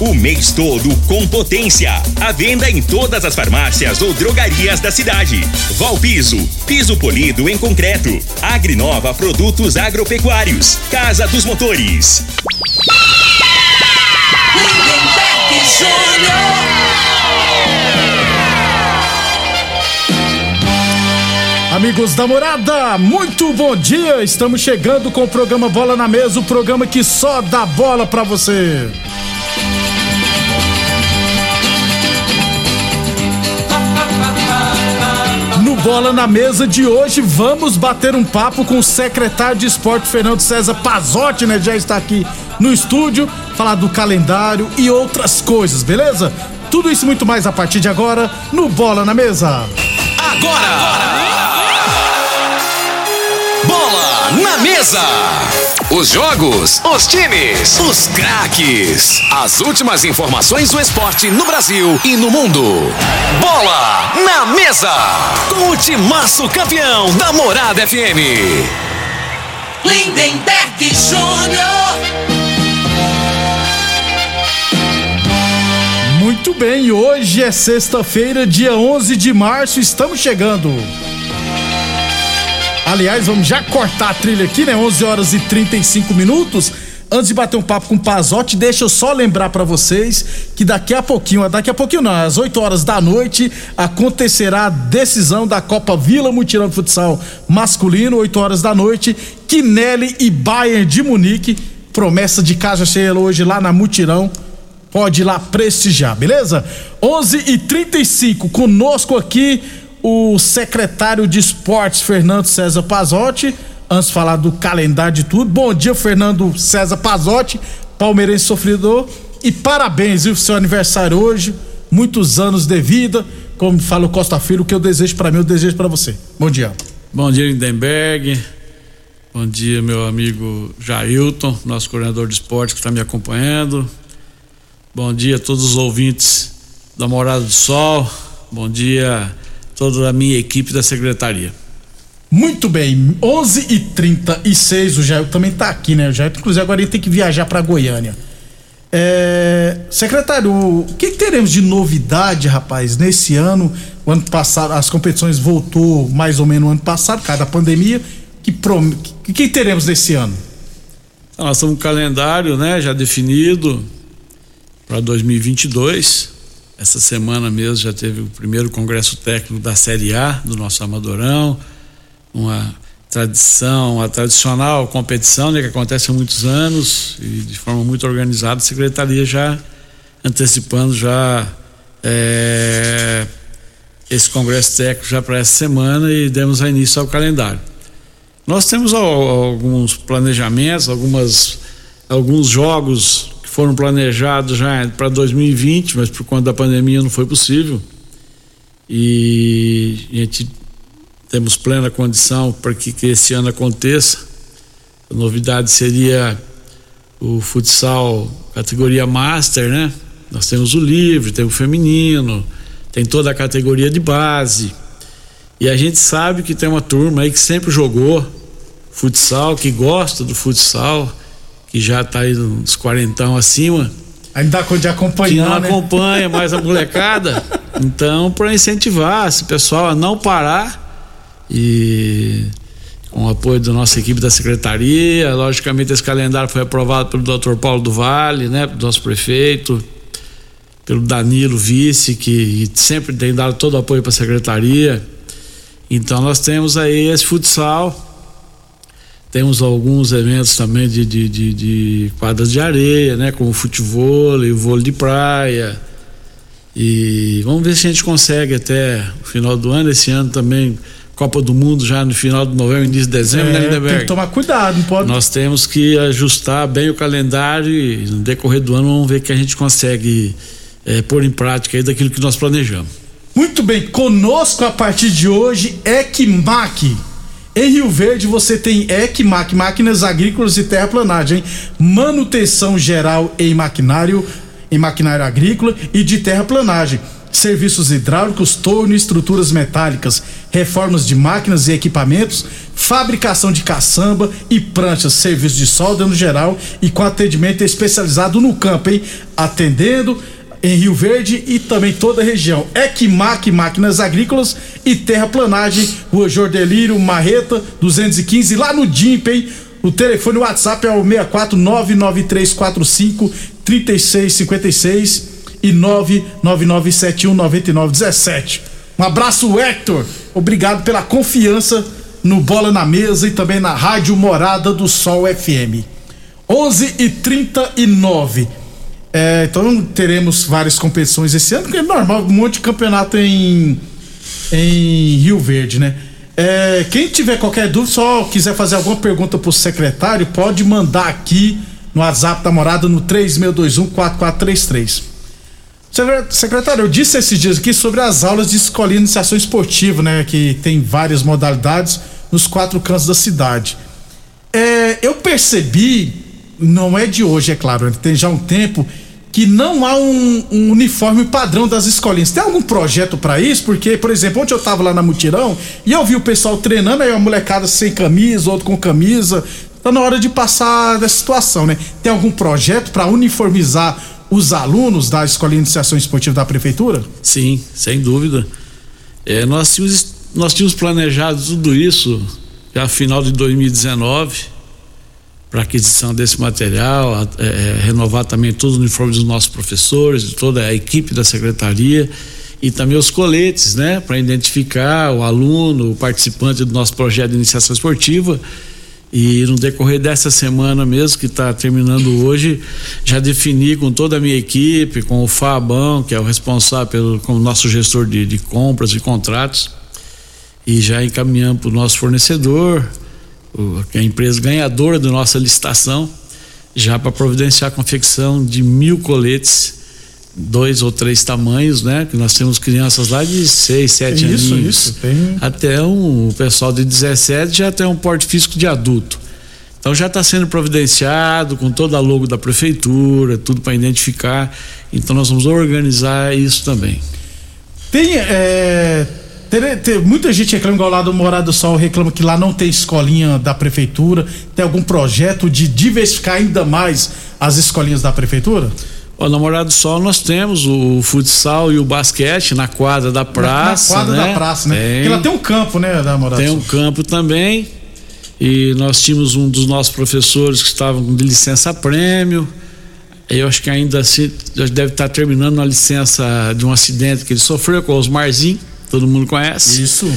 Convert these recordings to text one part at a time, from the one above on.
o mês todo com potência. À venda em todas as farmácias ou drogarias da cidade. Valpiso, piso polido em concreto. Agrinova Produtos Agropecuários. Casa dos Motores. Amigos da morada, muito bom dia! Estamos chegando com o programa Bola na Mesa o programa que só dá bola pra você. Bola na Mesa de hoje, vamos bater um papo com o secretário de esporte Fernando César Pazotti, né? Já está aqui no estúdio, falar do calendário e outras coisas, beleza? Tudo isso muito mais a partir de agora no Bola na Mesa. Agora! Bola na mesa! Os jogos, os times, os craques. As últimas informações do esporte no Brasil e no mundo. Bola na mesa! Com o timaço campeão da Morada FM. Lindenberg Júnior. Muito bem, hoje é sexta-feira, dia 11 de março, estamos chegando. Aliás, vamos já cortar a trilha aqui, né? 11 horas e 35 minutos. Antes de bater um papo com o Pazotti, deixa eu só lembrar para vocês que daqui a pouquinho, daqui a pouquinho não, às 8 horas da noite, acontecerá a decisão da Copa Vila Mutirão de Futsal masculino, 8 horas da noite, Kinelli e Bayern de Munique, promessa de casa cheia hoje lá na Mutirão. Pode ir lá prestigiar, beleza? 11 e 35 conosco aqui o secretário de esportes Fernando César Pazotti. Antes de falar do calendário de tudo. Bom dia, Fernando César Pazotti, palmeirense sofredor. E parabéns, viu, seu aniversário hoje. Muitos anos de vida. Como fala o Costa Filho, o que eu desejo para mim, eu desejo para você. Bom dia. Bom dia, Lindenberg. Bom dia, meu amigo Jailton, nosso coordenador de esportes que está me acompanhando. Bom dia a todos os ouvintes da Morada do Sol. Bom dia toda a minha equipe da secretaria. Muito bem, 11 e 36 o Jair também tá aqui, né? O Jair, inclusive, agora ele tem que viajar para Goiânia. É, secretário, o que, que, teremos de novidade, rapaz, nesse ano? O ano passado, as competições voltou mais ou menos no ano passado, por causa da pandemia. Que, prom... que, que teremos nesse ano? Então, nós temos um calendário, né, já definido para 2022. Essa semana mesmo já teve o primeiro congresso técnico da Série A do nosso Amadorão, uma tradição, a tradicional competição né, que acontece há muitos anos e de forma muito organizada, a secretaria já antecipando já é, esse congresso técnico já para essa semana e demos início ao calendário. Nós temos alguns planejamentos, algumas alguns jogos foram planejados já para 2020, mas por conta da pandemia não foi possível. E a gente temos plena condição para que, que esse ano aconteça. A novidade seria o futsal categoria master, né? Nós temos o livre, tem o feminino, tem toda a categoria de base. E a gente sabe que tem uma turma aí que sempre jogou futsal, que gosta do futsal que já está aí uns quarentão acima. Ainda dá de acompanhar, Que não né? acompanha mais a molecada. Então, para incentivar esse pessoal a não parar e com o apoio da nossa equipe da secretaria, logicamente esse calendário foi aprovado pelo Dr. Paulo do Vale, né, do nosso prefeito, pelo Danilo vice que sempre tem dado todo o apoio para a secretaria. Então nós temos aí esse futsal temos alguns eventos também de, de, de, de quadras de areia, né? Como futebol e vôlei de praia. E vamos ver se a gente consegue até o final do ano. Esse ano também, Copa do Mundo já no final de novembro, início de dezembro, né, É, Lindeberg? tem que tomar cuidado, não pode. Nós temos que ajustar bem o calendário e no decorrer do ano vamos ver que a gente consegue eh, pôr em prática aí daquilo que nós planejamos. Muito bem, conosco a partir de hoje, Equimac. Em Rio Verde você tem Equimac, máquinas agrícolas e terraplanagem, manutenção geral em maquinário, em maquinário agrícola e de terraplanagem. Serviços hidráulicos, torno e estruturas metálicas, reformas de máquinas e equipamentos, fabricação de caçamba e pranchas, serviços de solda no geral e com atendimento especializado no campo, hein? Atendendo em Rio Verde e também toda a região. Equimac Máquinas Agrícolas e Terraplanagem, Rua Jordelírio, Marreta, 215, lá no DIMP, hein? O telefone o WhatsApp é o 6499345 3656 e 999719917. Um abraço, Hector. Obrigado pela confiança no Bola na Mesa e também na Rádio Morada do Sol FM. 11 e 39 é, então teremos várias competições esse ano, porque é normal, um monte de campeonato em, em Rio Verde, né? É, quem tiver qualquer dúvida, só quiser fazer alguma pergunta pro secretário, pode mandar aqui no WhatsApp da morada no 3621-4433. Secretário, eu disse esses dias aqui sobre as aulas de escolinha de iniciação esportiva, né? Que tem várias modalidades nos quatro cantos da cidade. É, eu percebi, não é de hoje, é claro, tem já um tempo que não há um, um, uniforme padrão das escolinhas. Tem algum projeto para isso? Porque, por exemplo, ontem eu tava lá na Mutirão e eu vi o pessoal treinando, aí uma molecada sem camisa, outro com camisa. Tá na hora de passar dessa situação, né? Tem algum projeto para uniformizar os alunos da Escolinha de Iniciação Esportiva da Prefeitura? Sim, sem dúvida. É, nós, tínhamos, nós tínhamos planejado tudo isso já final de 2019 para aquisição desse material, é, é, renovar também todos os uniformes dos nossos professores, de toda a equipe da secretaria e também os coletes, né, para identificar o aluno, o participante do nosso projeto de iniciação esportiva. E no decorrer dessa semana mesmo, que está terminando hoje, já defini com toda a minha equipe, com o Fabão, que é o responsável pelo, como nosso gestor de, de compras e contratos, e já encaminhamos para o nosso fornecedor, a empresa ganhadora da nossa licitação, já para providenciar a confecção de mil coletes, dois ou três tamanhos, né? Que nós temos crianças lá de seis, sete anos. Isso, isso. Tem... Até um, o pessoal de 17 já tem um porte físico de adulto. Então já está sendo providenciado com toda a logo da prefeitura, tudo para identificar. Então nós vamos organizar isso também. Tem é, ter, ter, muita gente reclama, igual lá do Morado do Sol, reclama que lá não tem escolinha da prefeitura. Tem algum projeto de diversificar ainda mais as escolinhas da prefeitura? Ó, no Morado do Sol nós temos o futsal e o basquete na quadra da praça. Na, na quadra né? da praça, né? Tem, Porque lá tem um campo, né, da Morado Tem um campo também. E nós tínhamos um dos nossos professores que estavam de licença prêmio. Eu acho que ainda assim, deve estar terminando a licença de um acidente que ele sofreu com o Osmarzinho todo mundo conhece. Isso.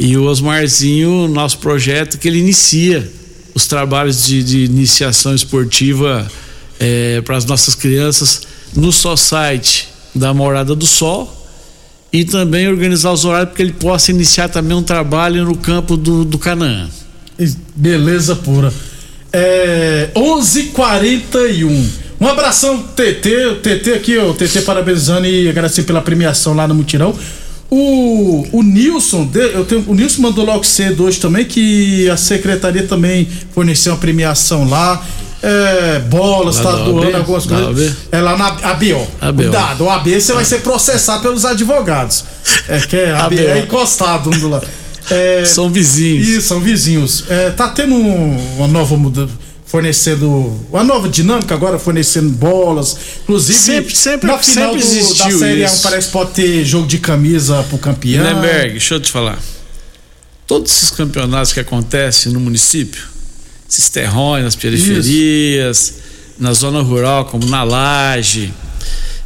E o Osmarzinho, nosso projeto, que ele inicia os trabalhos de, de iniciação esportiva é, para as nossas crianças no só site da Morada do Sol e também organizar os horários para que ele possa iniciar também um trabalho no campo do, do Canaã. Beleza pura. É, 11:41. Um abração, TT, o TT aqui, o TT parabenizando e agradecer pela premiação lá no Mutirão. O, o Nilson, eu tenho, o Nilson mandou logo cedo hoje também que a secretaria também forneceu uma premiação lá. É, bolas, tá doando algumas coisas. É lá na ABO. ABO. Cuidado, o AB você vai ser processado pelos advogados. É que é, AB, é encostado um do lado. É, são vizinhos. Isso, são vizinhos. É, tá tendo uma nova mudança fornecendo uma nova dinâmica agora fornecendo bolas inclusive sempre sempre na final sempre do, da série isso. parece que pode ter jogo de camisa pro campeão Lemberg, deixa eu te falar todos esses campeonatos que acontecem no município esses terrões nas periferias isso. na zona rural como na laje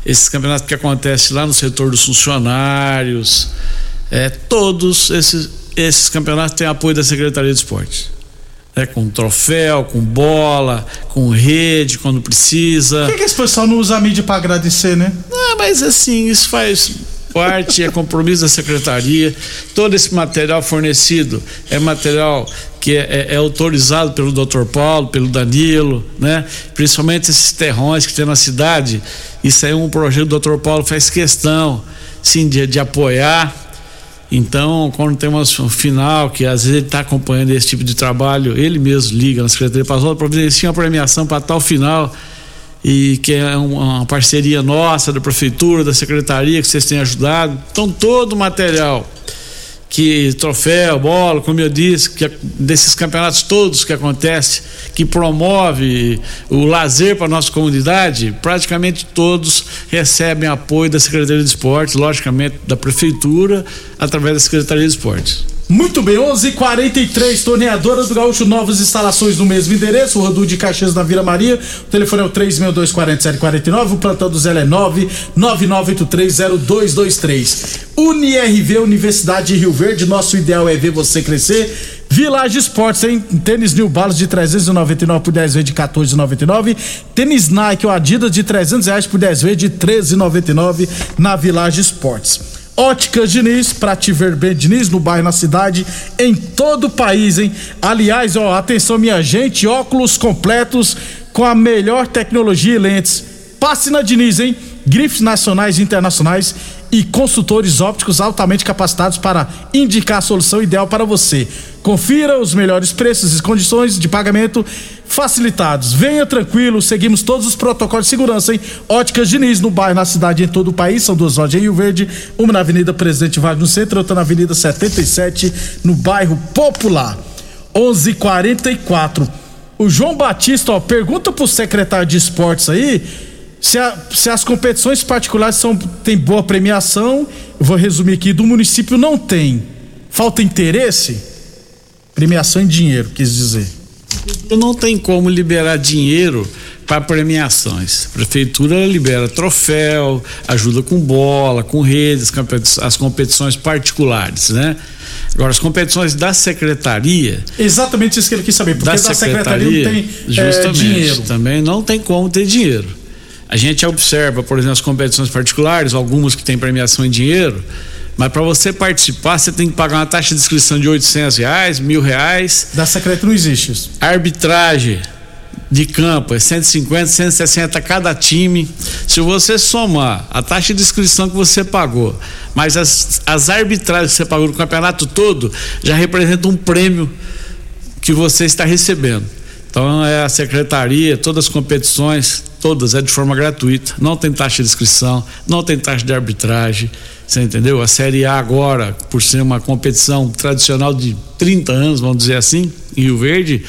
esses campeonatos que acontecem lá no setor dos funcionários é, todos esses esses campeonatos têm apoio da Secretaria de Esportes né, com troféu, com bola, com rede quando precisa. Por que, que esse pessoal não usa a mídia para agradecer, né? Ah, mas assim, isso faz parte, é compromisso da secretaria. Todo esse material fornecido é material que é, é, é, autorizado pelo Dr. Paulo, pelo Danilo, né? Principalmente esses terrões que tem na cidade. Isso aí é um projeto do Dr. Paulo faz questão sim, de, de apoiar. Então, quando tem um final, que às vezes ele está acompanhando esse tipo de trabalho, ele mesmo liga na Secretaria Pazola, providencia uma premiação para tal final e que é uma parceria nossa da prefeitura, da secretaria que vocês têm ajudado. Então todo o material que troféu, bola, como eu disse, que desses campeonatos todos que acontece, que promove o lazer para nossa comunidade, praticamente todos recebem apoio da Secretaria de Esportes, logicamente da prefeitura, através da Secretaria de Esportes. Muito bem, 11:43 torneadora do Gaúcho, novas instalações no mesmo endereço, o Rodu de Caxias na Vila Maria. O telefone é o 3624749, o plantão do Zé é 999830223. UniRV Universidade de Rio Verde, nosso ideal é ver você crescer. Village Esportes, hein? Tênis New Balance de 399 por 10 vezes de 14,99. Tênis Nike ou Adidas de 300 reais por 10 vezes de 13,99 na Village Esportes. Óticas Diniz, pra te ver bem, Diniz, no bairro, na cidade, em todo o país, hein? Aliás, ó, atenção, minha gente, óculos completos com a melhor tecnologia e lentes. Passe na Diniz, hein? Grifes nacionais e internacionais e consultores ópticos altamente capacitados para indicar a solução ideal para você. Confira os melhores preços e condições de pagamento facilitados. Venha tranquilo, seguimos todos os protocolos de segurança, hein? Óticas Diniz, no bairro, na cidade, em todo o país. São duas lojas em Rio Verde, uma na Avenida Presidente Vargas no centro, outra na Avenida 77, no bairro Popular. 11:44. O João Batista, ó, pergunta pro secretário de esportes aí se, a, se as competições particulares são tem boa premiação. Eu vou resumir aqui, do município não tem. Falta interesse? Premiação em dinheiro, quis dizer. Não tem como liberar dinheiro para premiações. A prefeitura libera troféu, ajuda com bola, com redes, as competições particulares, né? Agora, as competições da secretaria. Exatamente isso que ele quis saber, porque da, da secretaria, secretaria, não tem é, dinheiro. Também não tem como ter dinheiro. A gente observa, por exemplo, as competições particulares, algumas que têm premiação em dinheiro, mas para você participar, você tem que pagar uma taxa de inscrição de 800 reais, mil reais. Da secretaria não existe isso. Arbitragem de campo é 150, 160 cada time. Se você somar a taxa de inscrição que você pagou, mas as, as arbitragens que você pagou no campeonato todo, já representa um prêmio que você está recebendo. Então é a secretaria, todas as competições, todas é de forma gratuita, não tem taxa de inscrição, não tem taxa de arbitragem, você entendeu? A Série A agora, por ser uma competição tradicional de 30 anos, vamos dizer assim, em Rio Verde,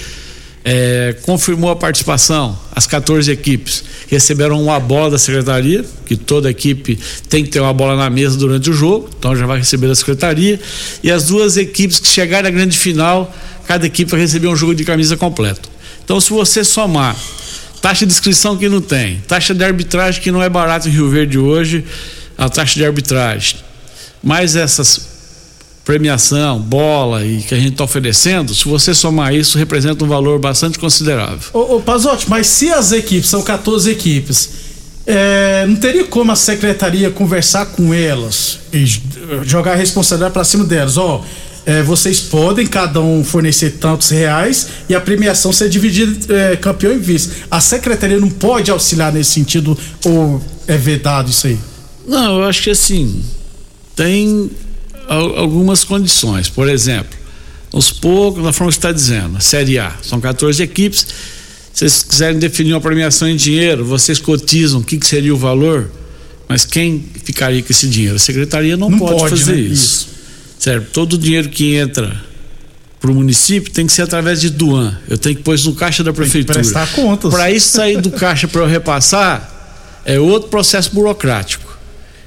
é, confirmou a participação. As 14 equipes receberam uma bola da secretaria, que toda equipe tem que ter uma bola na mesa durante o jogo, então já vai receber da secretaria. E as duas equipes que chegarem à grande final, cada equipe vai receber um jogo de camisa completo. Então, se você somar taxa de inscrição que não tem, taxa de arbitragem que não é barato em Rio Verde hoje, a taxa de arbitragem, mais essas premiação, bola e que a gente está oferecendo, se você somar isso, representa um valor bastante considerável. Ô, ô Pazotti, mas se as equipes, são 14 equipes, é, não teria como a secretaria conversar com elas e jogar a responsabilidade para cima delas? Ó, é, vocês podem cada um fornecer tantos reais e a premiação ser dividida é, campeão e vice. A secretaria não pode auxiliar nesse sentido ou é vedado isso aí? Não, eu acho que assim tem algumas condições. Por exemplo, aos poucos, na forma que está dizendo, Série A, são 14 equipes. Se vocês quiserem definir uma premiação em dinheiro, vocês cotizam o que, que seria o valor, mas quem ficaria com esse dinheiro? A secretaria não, não pode, pode, fazer né? isso. isso. Certo? Todo o dinheiro que entra para o município tem que ser através de Duan. Eu tenho que pôr isso no caixa da prefeitura. prestar contas. Para isso sair do caixa para eu repassar, é outro processo burocrático.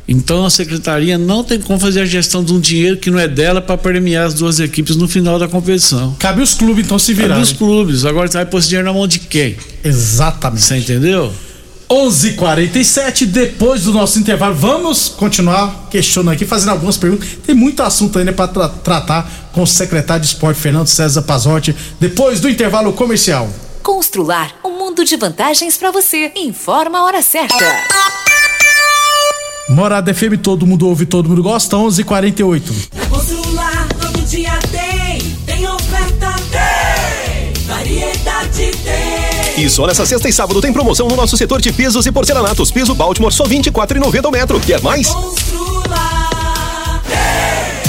Então a secretaria não tem como fazer a gestão de um dinheiro que não é dela para premiar as duas equipes no final da competição. Cabe os clubes então se virar. Cabe os clubes. Agora você vai pôr esse dinheiro na mão de quem? Exatamente. Você entendeu? 11:47 depois do nosso intervalo. Vamos continuar questionando aqui, fazendo algumas perguntas. Tem muito assunto ainda para tra tratar com o secretário de esporte Fernando César Pazotti depois do intervalo comercial. Constrular um mundo de vantagens para você. Informa a hora certa. Morada FM, todo mundo ouve, todo mundo gosta. 11:48. E só nessa sexta e sábado tem promoção no nosso setor de pisos e porcelanatos. Piso Baltimore só R$ 24,90 o metro. Quer mais?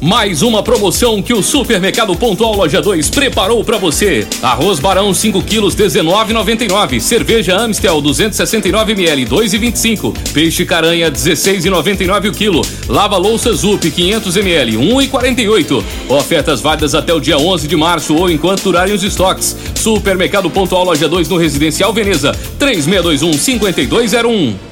Mais uma promoção que o Supermercado Pontual Loja 2 preparou para você. Arroz Barão 5 quilos 19,99. Cerveja Amstel 269 ml 2,25. Peixe caranha 16,99 o quilo. Lava louça Zup 500 ml 1,48. Ofertas válidas até o dia 11 de março ou enquanto durarem os estoques. Supermercado Pontual Loja 2 no Residencial Veneza 3621 5201.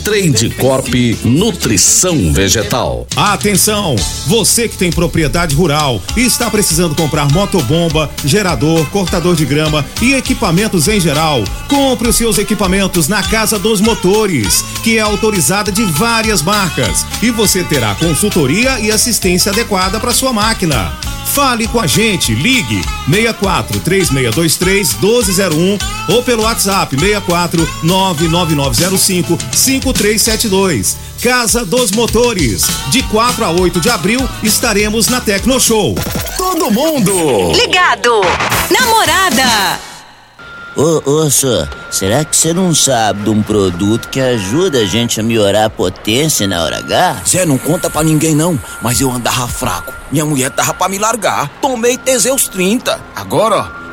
Trade Corp Nutrição Vegetal. Atenção! Você que tem propriedade rural e está precisando comprar motobomba, gerador, cortador de grama e equipamentos em geral, compre os seus equipamentos na Casa dos Motores, que é autorizada de várias marcas, e você terá consultoria e assistência adequada para sua máquina. Fale com a gente, ligue 64 3623 1201 ou pelo WhatsApp 64 99905 5372. Casa dos Motores. De 4 a 8 de abril estaremos na Tecno Show. Todo mundo Ligado! Namorada! Ô, ô, senhor, será que você não sabe de um produto que ajuda a gente a melhorar a potência na hora H? Zé, não conta pra ninguém não, mas eu andava fraco. Minha mulher tava pra me largar. Tomei Teseus 30. Agora, ó,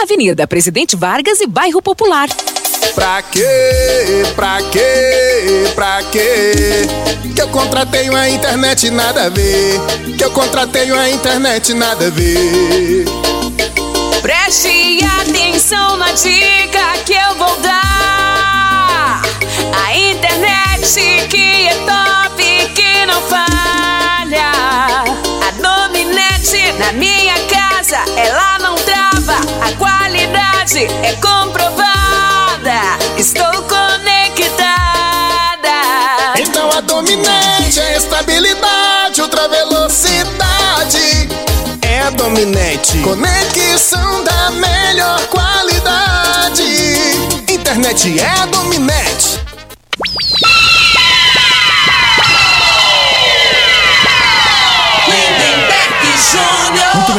Avenida Presidente Vargas e Bairro Popular. Pra quê? Pra quê? Pra quê? Que eu contratei uma internet nada a ver. Que eu contratei uma internet nada a ver. Preste atenção na dica que eu vou dar. A internet que é top, que não falha. A Dominete na minha casa, ela não trava. A qualidade é comprovada. Estou conectada. Então a dominante é estabilidade, ultra velocidade. É dominante. Conexão da melhor qualidade. Dominete é Dominete.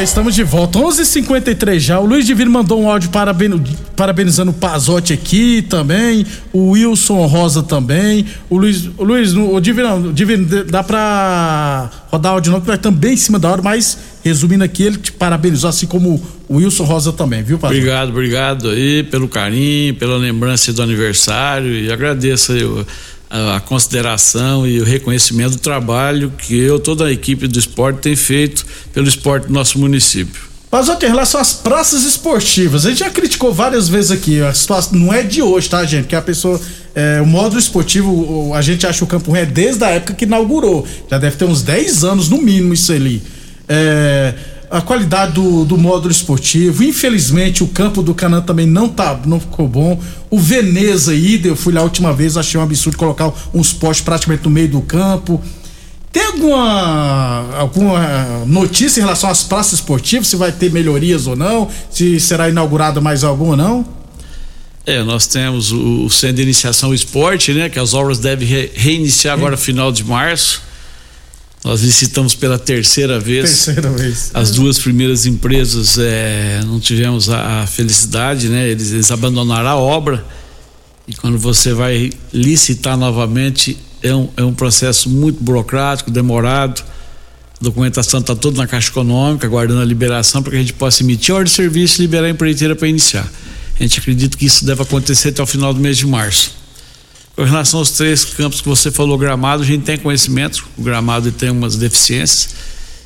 Estamos de volta. 11:53 h 53 já. O Luiz Divino mandou um áudio paraben- parabenizando o Pazotti aqui também. O Wilson Rosa também. O Luiz, o Luiz, o Divino, o Divino, dá pra rodar áudio não, que vai também em cima da hora, mas resumindo aqui, ele te parabenizou, assim como o Wilson Rosa também, viu, Pazotti? Obrigado, obrigado aí pelo carinho, pela lembrança do aniversário e agradeço aí a, consideração e o reconhecimento do trabalho que eu, toda a equipe do esporte tem feito pelo esporte do nosso município. Pazotti, em relação às praças esportivas, a gente já criticou várias vezes aqui, a situação não é de hoje, tá, gente? Que a pessoa, é, o módulo esportivo, a gente acha o Campo é desde a época que inaugurou, já deve ter uns 10 anos no mínimo isso ali. É, a qualidade do, do módulo esportivo, infelizmente o campo do Canã também não tá, não ficou bom. O Veneza ida, eu fui lá a última vez, achei um absurdo colocar uns postes praticamente no meio do campo. Tem alguma, alguma notícia em relação às praças esportivas? Se vai ter melhorias ou não? Se será inaugurada mais alguma ou não? É, nós temos o, o Centro de Iniciação Esporte, né? Que as obras devem re- reiniciar agora final de março. Nós licitamos pela terceira vez. Terceira vez. As duas primeiras empresas é, não tivemos a, a felicidade, né? Eles, eles abandonaram a obra. E quando você vai licitar novamente, é um, é um processo muito burocrático, demorado. A documentação está toda na Caixa Econômica, aguardando a liberação para que a gente possa emitir a ordem de serviço e liberar a empreiteira para iniciar. A gente acredita que isso deve acontecer até o final do mês de março. Com relação aos três campos que você falou, gramado, a gente tem conhecimento, o gramado tem umas deficiências.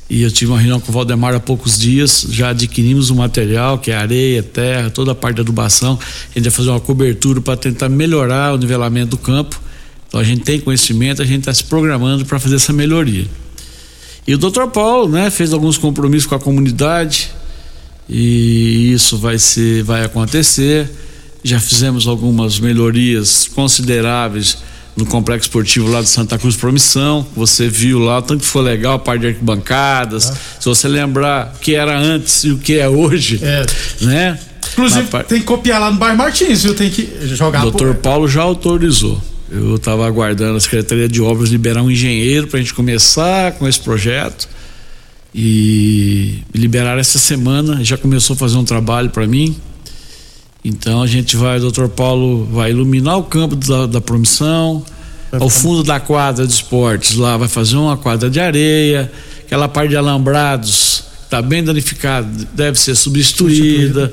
E eu tive uma reunião com o Valdemar há poucos dias, já adquirimos o material, que é areia, terra, toda a parte da adubação. A gente vai fazer uma cobertura para tentar melhorar o nivelamento do campo. Então a gente tem conhecimento, a gente está se programando para fazer essa melhoria. E o Dr. Paulo, né, fez alguns compromissos com a comunidade e isso vai ser, vai acontecer. Já fizemos algumas melhorias consideráveis no complexo esportivo lá de Santa Cruz Promissão. Você viu lá, tanto que foi legal a parte de arquibancadas. Se você lembrar o que era antes e o que é hoje, né? Inclusive, par- tem que copiar lá no bairro Martins, viu? Tem que jogar o doutor Paulo já autorizou. Eu estava aguardando a Secretaria de Obras liberar um engenheiro para a gente começar com esse projeto e liberar essa semana. Já começou a fazer um trabalho para mim. Então a gente vai, o doutor Paulo vai iluminar o campo da, da promissão, ao fundo da quadra de esportes lá vai fazer uma quadra de areia, aquela parte de alambrados está bem danificada, deve ser substituída.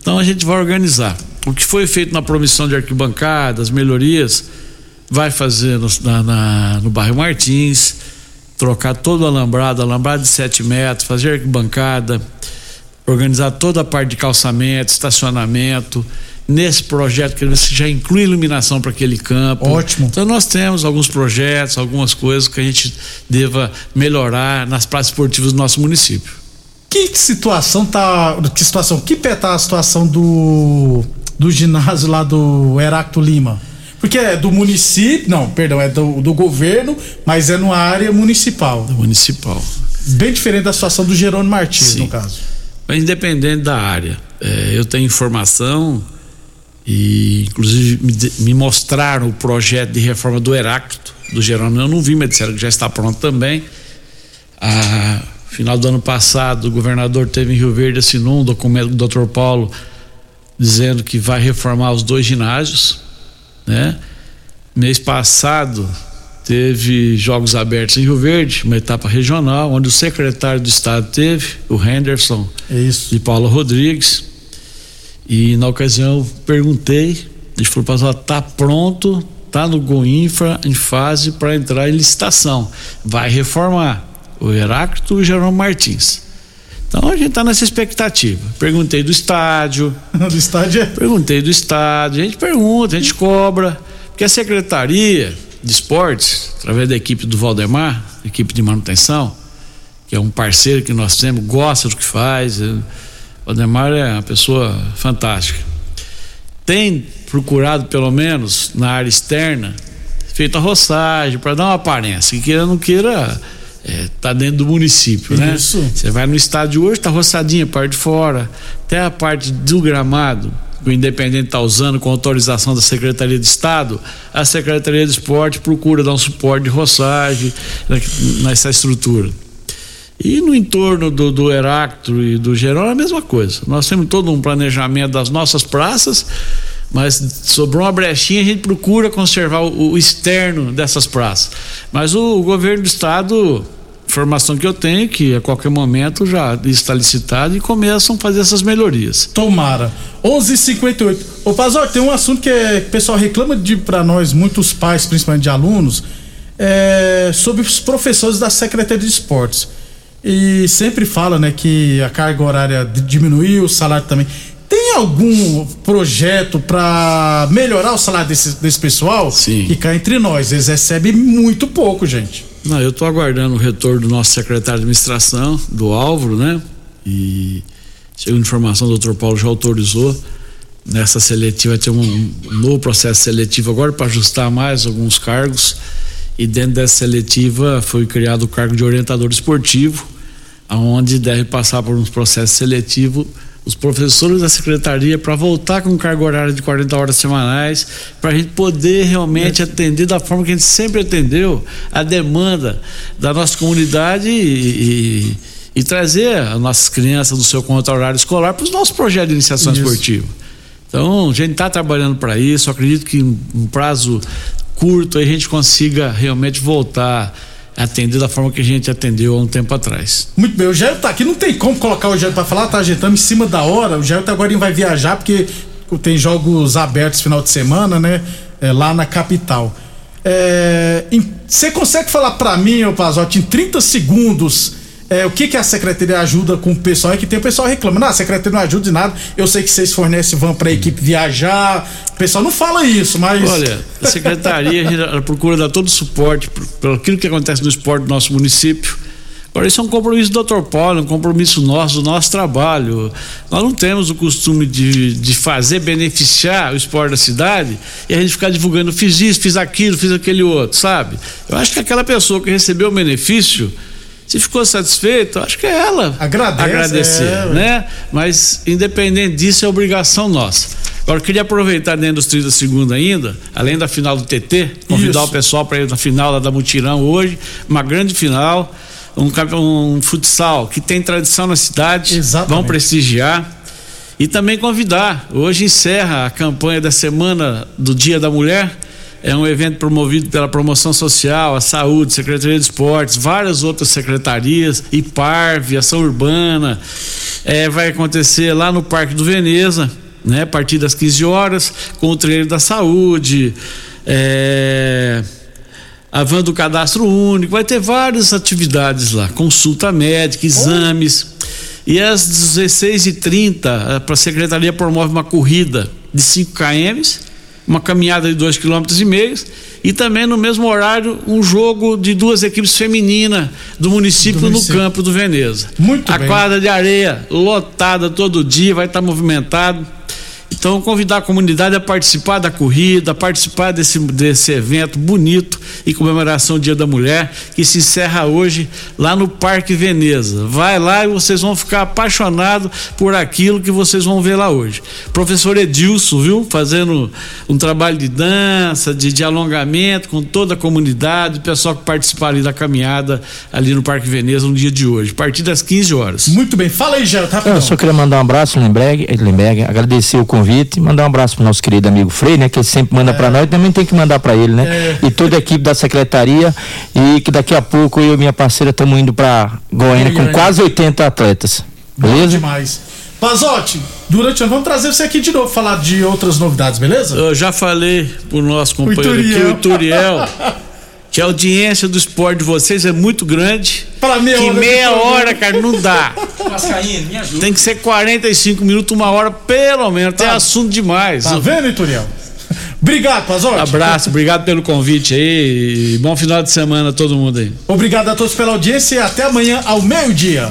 Então a gente vai organizar. O que foi feito na promissão de arquibancadas, melhorias, vai fazer no, na- na- no bairro Martins, trocar todo o alambrado, alambrado de 7 metros, fazer arquibancada, organizar toda a parte de calçamento, estacionamento. Nesse projeto que você já inclui iluminação para aquele campo. Ótimo. Então nós temos alguns projetos, algumas coisas que a gente deva melhorar nas praças esportivas do nosso município. Que situação tá. Que situação? Que pé tá a situação do. do ginásio lá do Heracto Lima? Porque é do município. Não, perdão, é do, do governo, mas é numa área municipal. Municipal. Bem diferente da situação do Jerônimo Martins, no caso. Mas independente da área, é, eu tenho informação e inclusive me, me mostraram o projeto de reforma do Heráclito, do Jerônimo. Eu não vi, mas disseram que já está pronto também. A final do ano passado, o governador teve em Rio Verde assinou um documento do Dr. Paulo dizendo que vai reformar os dois ginásios, né? Mês passado teve jogos abertos em Rio Verde, uma etapa regional, onde o secretário do estado teve, o Henderson Isso. de Paulo Rodrigues. E na ocasião eu perguntei, ele falou para tá pronto, tá no Goinfra em fase para entrar em licitação. Vai reformar o Heráclito e o Jerônimo Martins. Então a gente está nessa expectativa. Perguntei do estádio. do estádio é? Perguntei do estádio. A gente pergunta, a gente cobra. Porque a Secretaria de Esportes, através da equipe do Valdemar, equipe de manutenção, que é um parceiro que nós temos, gosta do que faz. O Valdemar é uma pessoa fantástica. Tem procurado, pelo menos, na área externa, feito a roçagem para dar uma aparência, que queira ou não queira, é, tá dentro do município, né? Isso. Você vai no estádio hoje, tá roçadinha a parte de fora, até a parte do gramado, o Independente está usando com autorização da Secretaria de Estado, a Secretaria de Esporte procura dar um suporte de roçagem nessa estrutura. E no entorno do, do Heráclito e do Gerão é a mesma coisa. Nós temos todo um planejamento das nossas praças, mas sobrou uma brechinha, a gente procura conservar o, o externo dessas praças. Mas o, o governo do estado informação que eu tenho que a qualquer momento já está licitado e começam a fazer essas melhorias. Tomara. 11:58. Ô Pazor, tem um assunto que, é, o pessoal reclama de para nós, muitos pais, principalmente de alunos, é, sobre os professores da Secretaria de Esportes. E sempre fala, né, que a carga horária diminuiu, o salário também. Tem algum projeto para melhorar o salário desse, desse pessoal? Sim. Que cá entre nós, eles recebem muito pouco, gente. Não, eu estou aguardando o retorno do nosso secretário de administração, do Álvaro, né? E segundo informação, o doutor Paulo já autorizou nessa seletiva ter um, um novo processo seletivo agora para ajustar mais alguns cargos. E dentro dessa seletiva foi criado o cargo de orientador esportivo, aonde deve passar por um processo seletivo os professores da secretaria para voltar com carga horária de 40 horas semanais, para a gente poder realmente é. atender da forma que a gente sempre atendeu a demanda da nossa comunidade e, e, e trazer as nossas crianças do seu contra horário escolar para os nossos projetos de iniciação isso. esportiva. Então, a gente está trabalhando para isso, acredito que em um prazo curto a gente consiga realmente voltar atender da forma que a gente atendeu há um tempo atrás. Muito bem, o Jair tá aqui, não tem como colocar o Jair para falar, tá ajeitando em cima da hora. O Jair tá agora vai viajar porque tem jogos abertos final de semana, né? É, lá na capital. Você é, consegue falar para mim, ô Pazotti, em 30 segundos é, o que, que a secretaria ajuda com o pessoal? É que tem o pessoal reclamando, ah, a secretaria não ajuda de nada. Eu sei que vocês fornecem van para a equipe viajar. O pessoal não fala isso, mas. Olha, a secretaria procura dar todo o suporte pelo aquilo que acontece no esporte do nosso município. Agora, isso é um compromisso do Dr. Paulo, um compromisso nosso, do nosso trabalho. Nós não temos o costume de, de fazer beneficiar o esporte da cidade e a gente ficar divulgando, fiz isso, fiz aquilo, fiz aquele outro, sabe? Eu acho que aquela pessoa que recebeu o benefício se ficou satisfeito, acho que é ela Agradece, agradecer, é, né? Mas independente disso é obrigação nossa. Agora eu queria aproveitar dentro dos 30 segundos ainda, além da final do TT, convidar Isso. o pessoal para ir na final da Mutirão hoje, uma grande final, um, um futsal que tem tradição na cidade, Exatamente. vão prestigiar. E também convidar, hoje encerra a campanha da semana do Dia da Mulher é um evento promovido pela Promoção Social, a Saúde, Secretaria de Esportes, várias outras secretarias, IPARV, Ação Urbana. É, vai acontecer lá no Parque do Veneza, né? A partir das 15 horas, com o treino da saúde, é, a van do cadastro único, vai ter várias atividades lá, consulta médica, exames. E às 16h30, a Secretaria promove uma corrida de 5 km uma caminhada de dois quilômetros e meio e também no mesmo horário um jogo de duas equipes femininas do município, do município. no campo do Veneza. Muito a bem. quadra de areia lotada todo dia, vai estar movimentado. Então, convidar a comunidade a participar da corrida, a participar desse, desse evento bonito em comemoração do Dia da Mulher, que se encerra hoje lá no Parque Veneza. Vai lá e vocês vão ficar apaixonados por aquilo que vocês vão ver lá hoje. Professor Edilson, viu? Fazendo um trabalho de dança, de, de alongamento com toda a comunidade, o pessoal que participar ali da caminhada ali no Parque Veneza no dia de hoje, a partir das 15 horas. Muito bem, fala aí, Geraldo, rapidão. Eu só queria mandar um abraço, Lemberg, Lemberg agradecer o convite convite, mandar um abraço pro nosso querido amigo Frei, né? Que ele sempre manda é. para nós, também tem que mandar para ele, né? É. E toda a equipe da secretaria e que daqui a pouco eu e minha parceira estamos indo para Goiânia com quase 80 atletas. Beleza? Bom demais. Pazotti, durante o ano vamos trazer você aqui de novo falar de outras novidades, beleza? Eu já falei pro nosso companheiro o aqui, o Turiel. que a audiência do esporte de vocês é muito grande. Para meia que hora. meia hora, cara, não dá. Me ajuda. Tem que ser 45 minutos, uma hora, pelo menos. Tem assunto demais. Tá vendo, Ituriel? Obrigado, Pazotti. Abraço, obrigado pelo convite aí. Bom final de semana a todo mundo aí. Obrigado a todos pela audiência e até amanhã ao meio-dia.